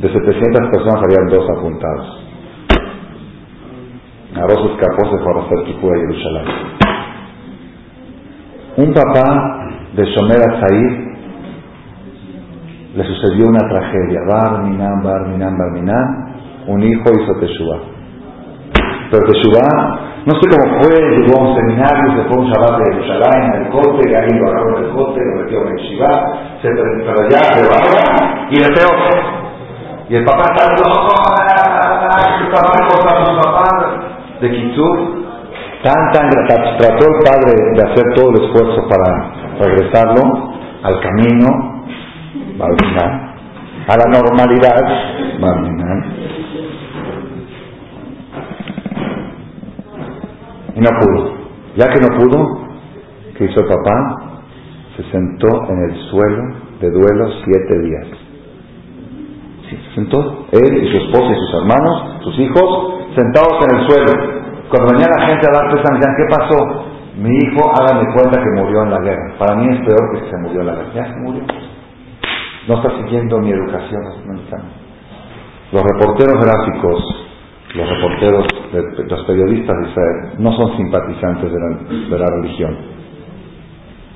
De 700 personas habían dos apuntados. Arroz escapó, se fue a hacer Kippur a Jerusalén. Un papá de Shomer Said le sucedió una tragedia. Barminan, Barminan, Barminan. Un hijo hizo Teshuvah. Pero Teshuvah no sé cómo fue, llegó a un seminario, se fue un Shabbat de Jerusalén, en el cote, y ahí lo agarró del cote, lo metió en el Shiva, se pero allá, se bajó, y le pegó. Y el papá está a su papá de Kitsur, tan, tan, trató el padre de hacer todo el esfuerzo para regresarlo al camino, a la normalidad, Y no pudo. Ya que no pudo, ¿qué hizo el papá? Se sentó en el suelo de duelo siete días. Sí, se sentó él y su esposa y sus hermanos, sus hijos, sentados en el suelo. Cuando venía la gente a dar presa, decían, ¿qué pasó? mi hijo, hágame cuenta que murió en la guerra. Para mí es peor que se murió en la guerra. Ya se murió. No está siguiendo mi educación Los reporteros gráficos, los reporteros, los periodistas de Israel, no son simpatizantes de la, religión.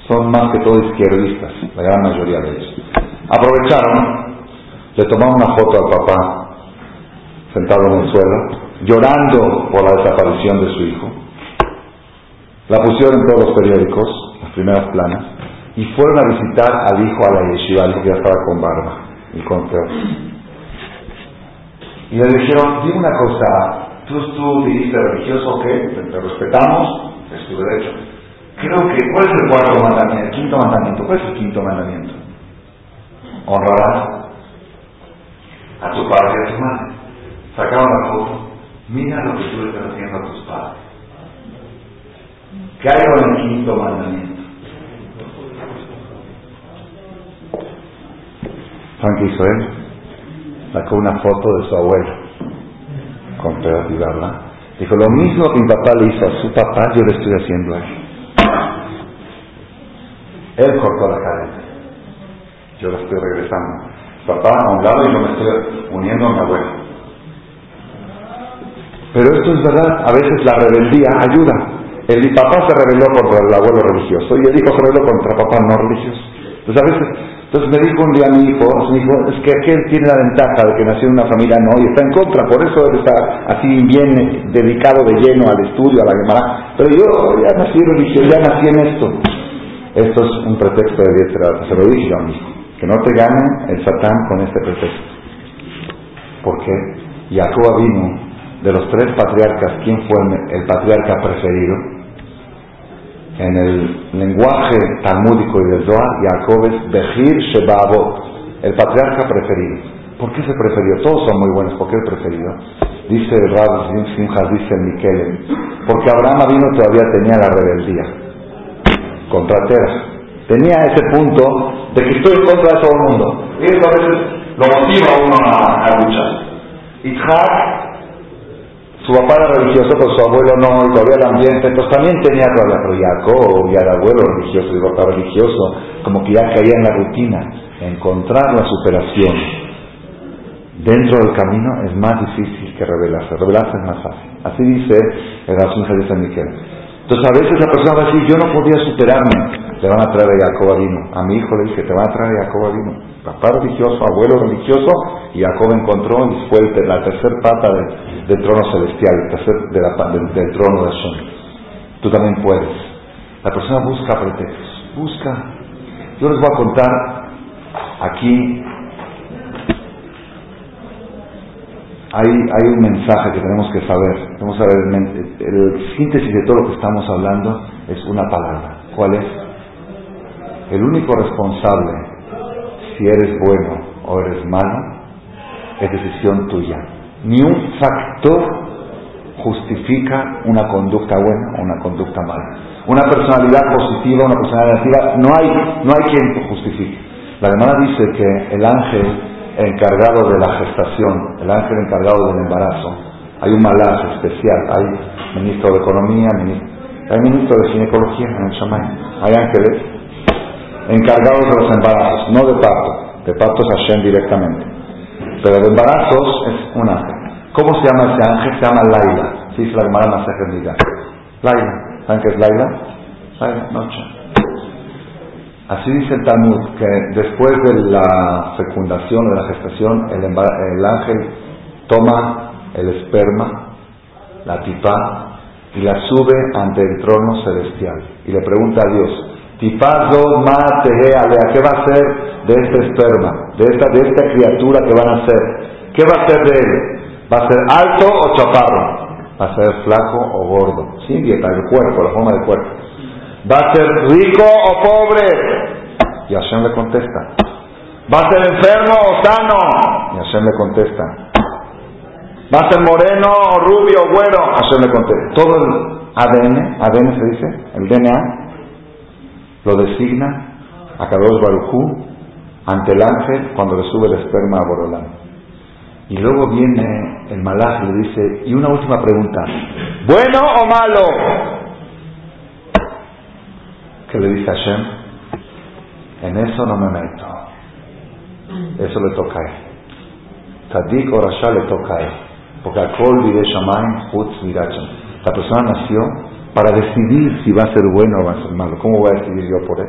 Son más que todo izquierdistas, la gran mayoría de ellos. Aprovecharon, le tomaron una foto al papá sentado en el suelo, llorando por la desaparición de su hijo. La pusieron en todos los periódicos, las primeras planas, y fueron a visitar al hijo a la yeshiva, el que ya estaba con barba y con feo. Y le dijeron, dime una cosa, tú, tú dijiste religioso, ¿ok? Te, respetamos, es tu derecho. Creo que, ¿cuál es el cuarto mandamiento? El quinto mandamiento, ¿cuál es el quinto mandamiento? Honrarás a tu padre y a tu madre. Sacaron la foto Mira lo que tú le estás haciendo a tus padres. Caigo en el quinto mandamiento. ¿Saben qué hizo él? Sacó una foto de su abuelo con pedazo y. Dijo, lo mismo que mi papá le hizo a su papá, yo le estoy haciendo a él. Él cortó la cadena. Yo la estoy regresando. Papá a un lado y yo me estoy uniendo a mi abuelo. Pero esto es verdad, a veces la rebeldía ayuda. El papá se rebeló contra el abuelo religioso y el hijo se rebeló contra papá no religioso. Entonces a veces, entonces me dijo un día mi hijo, mi hijo, es que aquel tiene la ventaja de que nació en una familia no y está en contra, por eso él está así bien dedicado de lleno al estudio, a la Gemara. Pero yo ya nací religioso, ya nací en esto. Esto es un pretexto de diestra, se lo dije a mi hijo, que no te gane el Satán con este pretexto. ¿Por qué? Jacob vino de los tres patriarcas, ¿quién fue el patriarca preferido? En el lenguaje talmúdico y del Zohar, Jacob es Bejir Shebabot, el patriarca preferido. ¿Por qué se prefirió? Todos son muy buenos, ¿por qué el preferido? Dice Rab Simchas, dice Miquel, porque Abraham vino todavía tenía la rebeldía contra Tera. Tenía ese punto de que estoy en contra de todo el mundo. Y eso a veces lo motiva a uno a, a luchar. Isaac su papá era religioso, pero su abuelo no, y todavía el ambiente, entonces también tenía todavía, pero Jacob y el abuelo religioso y papá religioso, como que ya caía en la rutina. Encontrar la superación dentro del camino es más difícil que revelarse. Revelarse es más fácil. Así dice el asunto de San Miguel. Entonces a veces la persona va a decir, yo no podía superarme. Le van a traer a Jacob vino. A mi hijo le dije, te van a traer a Jacob vino. Papá religioso, abuelo religioso, y Jacob encontró y fue la tercera pata del trono celestial, el tercer la, del, del, trono de Son. Tú también puedes. La persona busca pretextos, busca. Yo les voy a contar aquí hay, un mensaje que tenemos que saber. Tenemos que saber el, el, síntesis de todo lo que estamos hablando es una palabra. ¿Cuál es? El único responsable, si eres bueno o eres malo, es decisión tuya. Ni un factor justifica una conducta buena o una conducta mala. Una personalidad positiva, una personalidad negativa, no hay, no hay quien justifique. La hermana dice que el ángel encargado de la gestación, el ángel encargado del embarazo. Hay un malaz especial, hay ministro de Economía, hay ministro de Ginecología en el hay ángeles encargados de los embarazos, no de parto, de parto es Hashem directamente, pero de embarazos es un ángel. ¿Cómo se llama ese ángel? Se llama Laila, sí, es la hermana Masaje Laila, ¿saben qué es Laila? Laila, noche. Así dice el Talmud, que después de la fecundación de la gestación, el, ángel toma el esperma, la tipa, y la sube ante el trono celestial. Y le pregunta a Dios, Tipazo alea, ¿qué va a hacer de este esperma, de esta, de esta criatura que van a hacer? ¿Qué va a hacer de él? ¿Va a ser alto o chaparro? ¿Va a ser flaco o gordo? Sí, dieta, el cuerpo, la forma del cuerpo. ¿Va a ser rico o pobre? Y Hashem le contesta. ¿Va a ser enfermo o sano? Y Hashem le contesta. ¿Va a ser moreno o rubio o güero? Hashem le contesta. Todo el ADN, ADN se dice, el DNA, lo designa a Kadosh ante el ángel cuando le sube el esperma a Borolán. Y luego viene el malaj y le dice, y una última pregunta, ¿bueno o malo? Que le dice Hashem, en eso no me meto. Eso le toca a él. Tadik o Rasha le toca a él. Porque a Kol Vide Shamayim Chutz La persona nació para decidir si va a ser bueno o va a ser malo. ¿Cómo voy a decidir yo por él?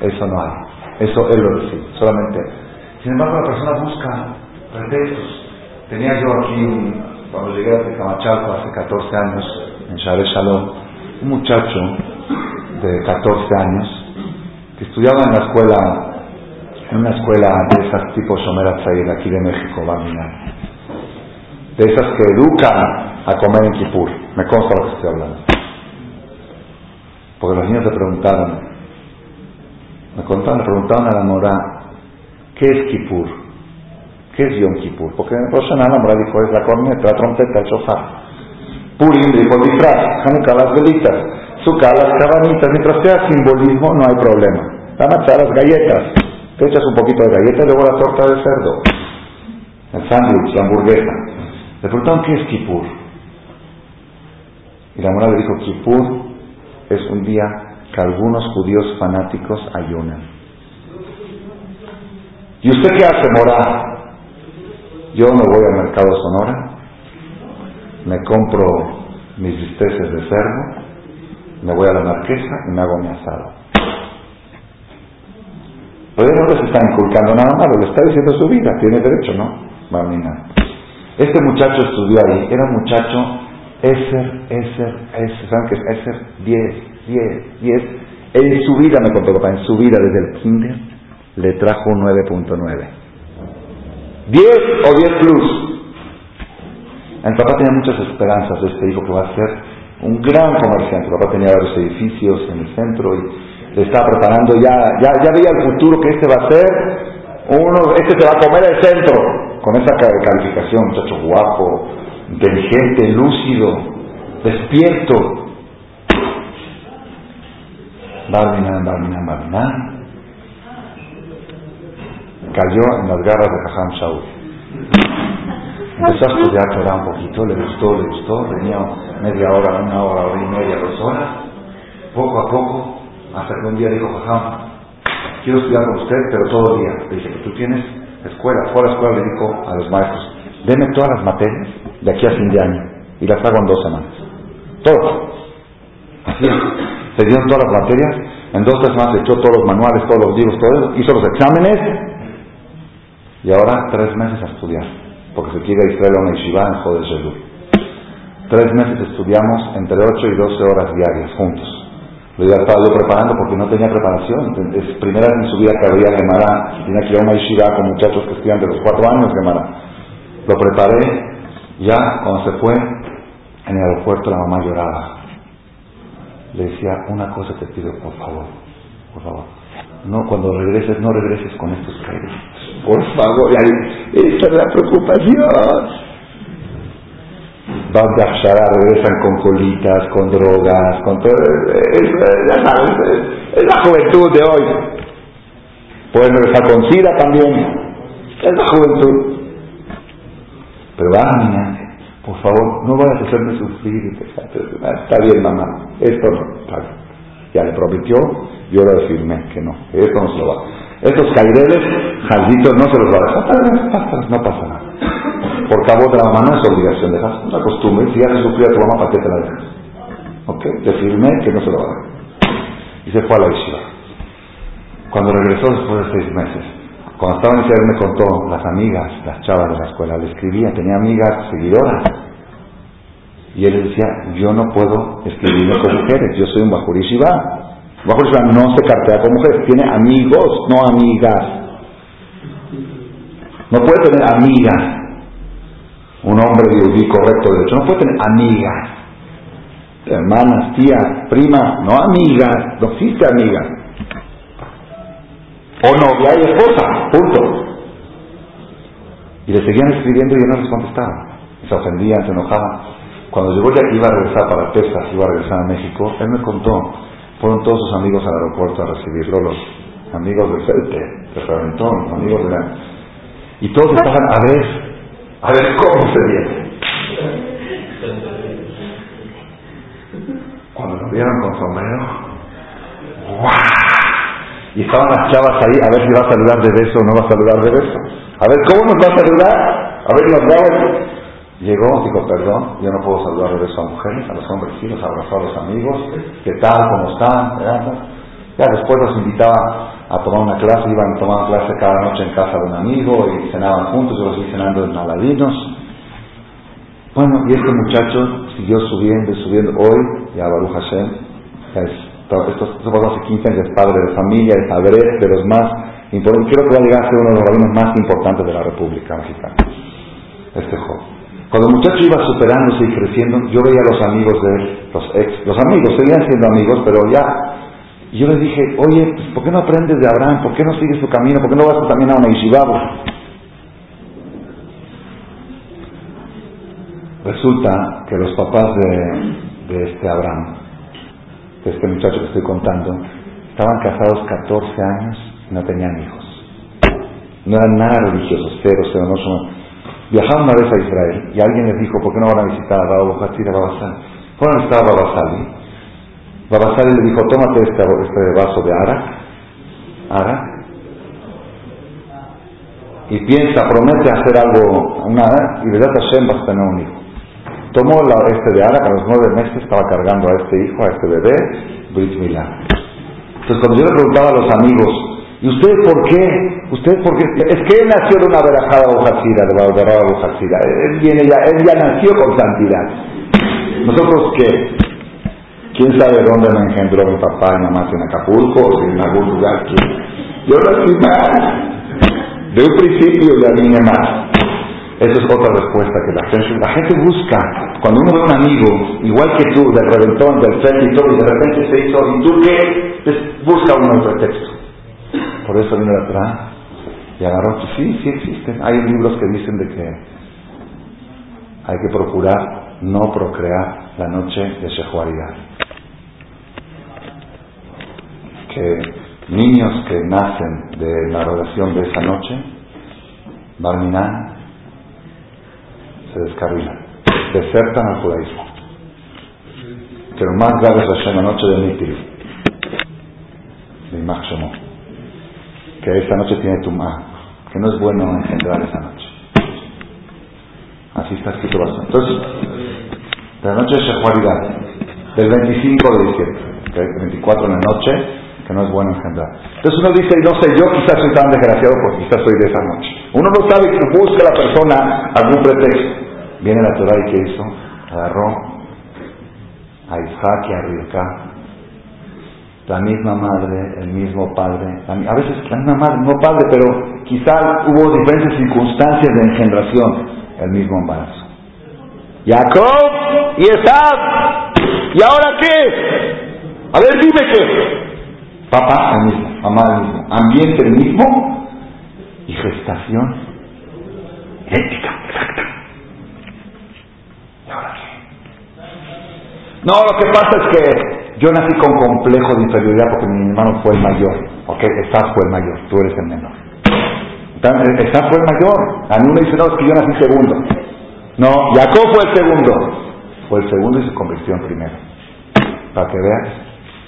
Eso no hay. Eso él lo decide. Solamente. Sin embargo, la persona busca pretextos. Tenía yo aquí, cuando llegué a Camachalco hace 14 años, en Share Shalom, un muchacho de 14 años que estudiaba en la escuela, en una escuela de esas tipo Shomer de aquí de México, de esas que educan a comer en Kipur. Me consta lo que estoy hablando. Porque los niños le preguntaron, me contaron, le preguntaron a la Mora, ¿qué es Kipur? ¿Qué es Yom Kippur? Porque la Mora dijo, es la corneta, la trompeta, el sofá. Purim dijo el disfraz, Hanukkah las velitas, Sukkah las cabanitas, mientras sea simbolismo no hay problema. La matzah las galletas, te echas un poquito de galleta y luego la torta de cerdo, el sándwich, la hamburguesa. Le preguntaron qué es Kippur. Y la mora le dijo, Kippur es un día que algunos judíos fanáticos ayunan. ¿Y usted qué hace, mora? Yo me voy al mercado Sonora me compro mis bisteces de cerdo, me voy a la marquesa y me hago mi asado. Pero no les está inculcando nada malo, le está diciendo su vida, tiene derecho, ¿no? Mamina. Este muchacho estudió ahí, era un muchacho Eser, Eser, Eser, ¿saben qué es Eser? 10, 10, 10. En su vida, me contó papá, en su vida desde el kinder le trajo un 9.9. 10 o 10 plus. El papá tenía muchas esperanzas de este hijo que va a ser un gran comerciante. El papá tenía varios edificios en el centro y le estaba preparando ya, ya, ya veía el futuro que este va a ser uno, este se va a comer el centro con esa calificación, muchacho guapo, inteligente, lúcido, despierto. Barminan, Barminan, Barminan. Cayó en las garras de Jajam Shaul. Empezó a estudiar Torah un poquito, le gustó, le gustó, venía media hora, una hora, hora y media, dos horas, poco a poco, hasta que un día dijo, Jajam, quiero estudiar con usted, pero todo el día. Le dije, tú tienes escuela, fue a la escuela, le dijo a los maestros, deme todas las materias de aquí a fin de año, y las hago en dos semanas. Todas. Así es. Se dieron todas las materias, en dos semanas echó todos los manuales, todos los libros, todo eso, hizo los exámenes, y ahora tres meses a estudiar porque se quiere distraer a una yeshiva en Joder Tres meses estudiamos entre 8 y 12 horas diarias juntos. Lo iba estaba preparando porque no tenía preparación. Es primera vez en su vida que había Gemara, tenía que ir a una yeshiva con muchachos que estudian de los cuatro años Gemara. Lo preparé, ya cuando se fue, en el aeropuerto la mamá lloraba. Le decía, una cosa te pido, por favor, por favor. No, cuando regreses, no regreses con estos créditos por favor, esa es la preocupación. Van de Akshara, regresan con colitas, con drogas, con todo. Es, ya sabes, es la juventud de hoy. Pueden regresar con SIDA también. Es la juventud. Pero niña, por favor, no vayas a hacerme sufrir. Está bien, mamá. Esto no. Ya le prometió, yo le firmé que no. Esto no se lo va. Estos caireles, jalditos, no se los va a dejar. No pasa nada. Por cabo de la mamá no es obligación, dejas una costumbre. Si haces sufrir a tu mamá, ¿para qué te la dejas? ¿Ok? Te firmé que no se lo va a dejar. Y se fue a la yeshiva. Cuando regresó después de seis meses, cuando estaba en el me contó las amigas, las chavas de la escuela, le escribía, tenía amigas seguidoras. Y él decía, yo no puedo escribirme con mujeres, yo soy un bajurishiva. Bajo no se cartea con mujeres, tiene amigos, no amigas. No puede tener amigas. Un hombre de correcto, de hecho, no puede tener amigas. Hermanas, tías, primas, no amigas, no existe amigas. O novia y esposa, punto. Y le seguían escribiendo y él no les contestaba. Se ofendían, se enojaban. Cuando llegó ya que iba a regresar para Texas, iba a regresar a México, él me contó fueron todos sus amigos al aeropuerto a recibirlo, los amigos del Celte, de Reventón, amigos de la... Y todos estaban a ver, a ver cómo se viene. Cuando lo vieron con sombrero, Y estaban las chavas ahí, a ver si va a saludar de beso o no va a saludar de beso. A ver, ¿cómo nos va a saludar? A ver, nos va Llegó, dijo, perdón, yo no puedo saludar a mujeres, a los hombres sí, los abrazó a los amigos, ¿qué tal? ¿Cómo están? Ya después los invitaba a tomar una clase, iban a tomar clase cada noche en casa de un amigo y cenaban juntos, yo los vi cenando en Aladinos. Bueno, y este muchacho siguió subiendo y subiendo. Hoy, ya Baruch Hashem, es esto, pasó hace 15 años, es padre de familia, es padre de los más importantes. Creo que va a llegar a ser uno de los rabinos más importantes de la República Mexicana. Este joven. Cuando el muchacho iba superándose y creciendo, yo veía a los amigos de él, los ex, los amigos, seguían siendo amigos, pero ya. Y yo le dije, oye, pues, ¿por qué no aprendes de Abraham? ¿Por qué no sigues tu camino? ¿Por qué no vas también a una? Resulta que los papás de, de este Abraham este muchacho que estoy contando, estaban casados 14 años y no tenían hijos. No eran nada religiosos, cero, cero, no son. Viajaron una vez a Israel y alguien les dijo, ¿por qué no van a visitar a Babasali? Fueron a visitar a Babasali. Babasali le dijo, tómate este, este vaso de arak, arak, y piensa, promete hacer algo, una, y verdad Hashem vas a tener un hijo. Tomó la, este de Ara, a los nueve meses estaba cargando a este hijo, a este bebé, Brit Milá. Entonces cuando yo le preguntaba a los amigos, ¿y usted por qué? ¿Usted por qué? Es que él nació de una verajada bujacira, de la bujacira. Él, viene ya, él ya nació con santidad. ¿Nosotros qué? ¿Quién sabe dónde me engendró mi papá y mamá? ¿En Acapulco o en algún lugar? Yo nací mal. De un principio ya vine mal. Esa es otra respuesta que la gente, la gente busca. Cuando uno ve un amigo, igual que tú, del reventón, del frente y todo, y de repente se hizo, ¿y tú qué? Busca uno el pretexto. Por eso vino atrás y agarró, sí, sí existen. Hay libros que dicen de que hay que procurar no procrear la noche de Shehuaridad. Que niños que nacen de la relación de esa noche, Barminan, se descarrilan, desertan al judaísmo. Pero más grave es la noche de Nitil, de Imachshemo, que esa noche tiene tumá, que no es bueno engendrar esa noche. Así está escrito bastante. Entonces, la noche de Shehuaridad, del 25 de diciembre, que es 24 en la noche, que no es bueno engendrar. Entonces uno dice, no sé, yo quizás soy tan desgraciado porque quizás soy de esa noche. Uno no sabe que busca la persona algún pretexto. Viene la Torah y ¿qué hizo? Agarró a Isaac y a Rilka, la misma madre, el mismo padre, a veces la misma madre, no padre, pero quizás hubo diferentes circunstancias de engendración, el mismo embarazo. Jacob y Esab, ¿y ahora qué? A ver, dime qué. Papá el mismo, mamá el mismo, ambiente el mismo y gestación idéntica, exacta. No, lo que pasa es que yo nací con complejo de inferioridad porque mi hermano fue el mayor. Ok, Estás fue el mayor, tú eres el menor. Estás fue el mayor. A mí uno dice, no, que yo nací segundo. No, Jacob fue el segundo. Fue el segundo y se convirtió en primero. Para que veas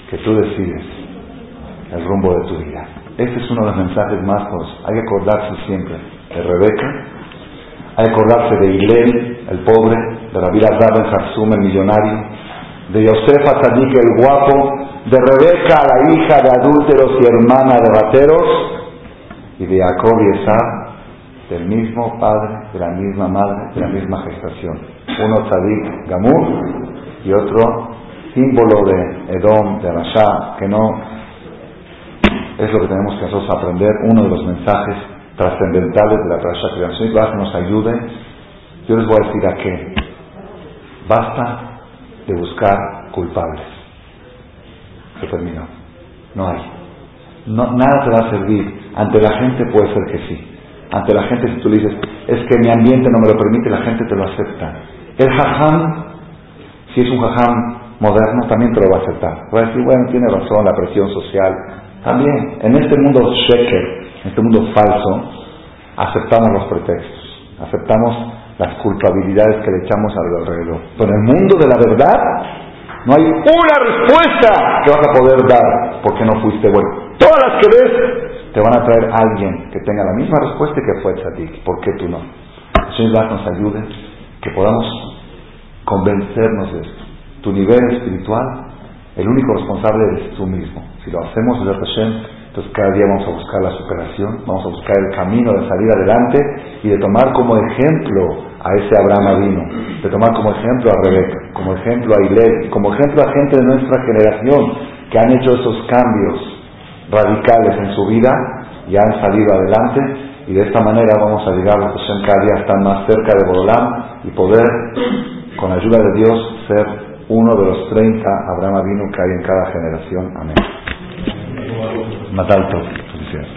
que tú decides el rumbo de tu vida. Este es uno de los mensajes más Hay que acordarse siempre de Rebeca, hay que acordarse de Hilel, el pobre, de la vida Ben Harsum, el millonario, de Yosef Tzadik el guapo, de Rebeca la hija de adúlteros y hermana de rateros, y de Jacob y Esab, del mismo padre, de la misma madre, de la misma gestación. Uno Tzadik Gamur y otro símbolo de Edom, de Rasha, que no es lo que tenemos que nosotros aprender, uno de los mensajes trascendentales de la Rasha Creación, que nos ayude. Yo les voy a decir a qué. Basta de buscar culpables. Se terminó. No hay. No, nada te va a servir. Ante la gente puede ser que sí. Ante la gente si tú le dices, es que mi ambiente no me lo permite, la gente te lo acepta. El jajam, si es un jajam moderno, también te lo va a aceptar. Va a decir, bueno, tiene razón, la presión social. También, en este mundo sheker, en este mundo falso, aceptamos los pretextos, aceptamos las culpabilidades que le echamos alrededor. Pero en el mundo de la verdad, No hay una respuesta que vas a poder dar porque no fuiste bueno. Todas las que ves te van a traer alguien que tenga la misma respuesta que fue ti. ¿Por qué tú no? Señor nos ayude que podamos convencernos de esto. Tu nivel espiritual, el único responsable es tú mismo. Si lo hacemos desde Hashem, entonces cada día vamos a buscar la superación, vamos a buscar el camino de salir adelante y de tomar como ejemplo a ese Abraham Avino, de tomar como ejemplo a Rebeca, como ejemplo a Ilé, como ejemplo a gente de nuestra generación que han hecho esos cambios radicales en su vida y han salido adelante y de esta manera vamos a llegar a Hashem cada día estar más cerca de Bodolam y poder, con ayuda de Dios, ser uno de los 30 Abraham Avino que hay en cada generación. Amén más alto.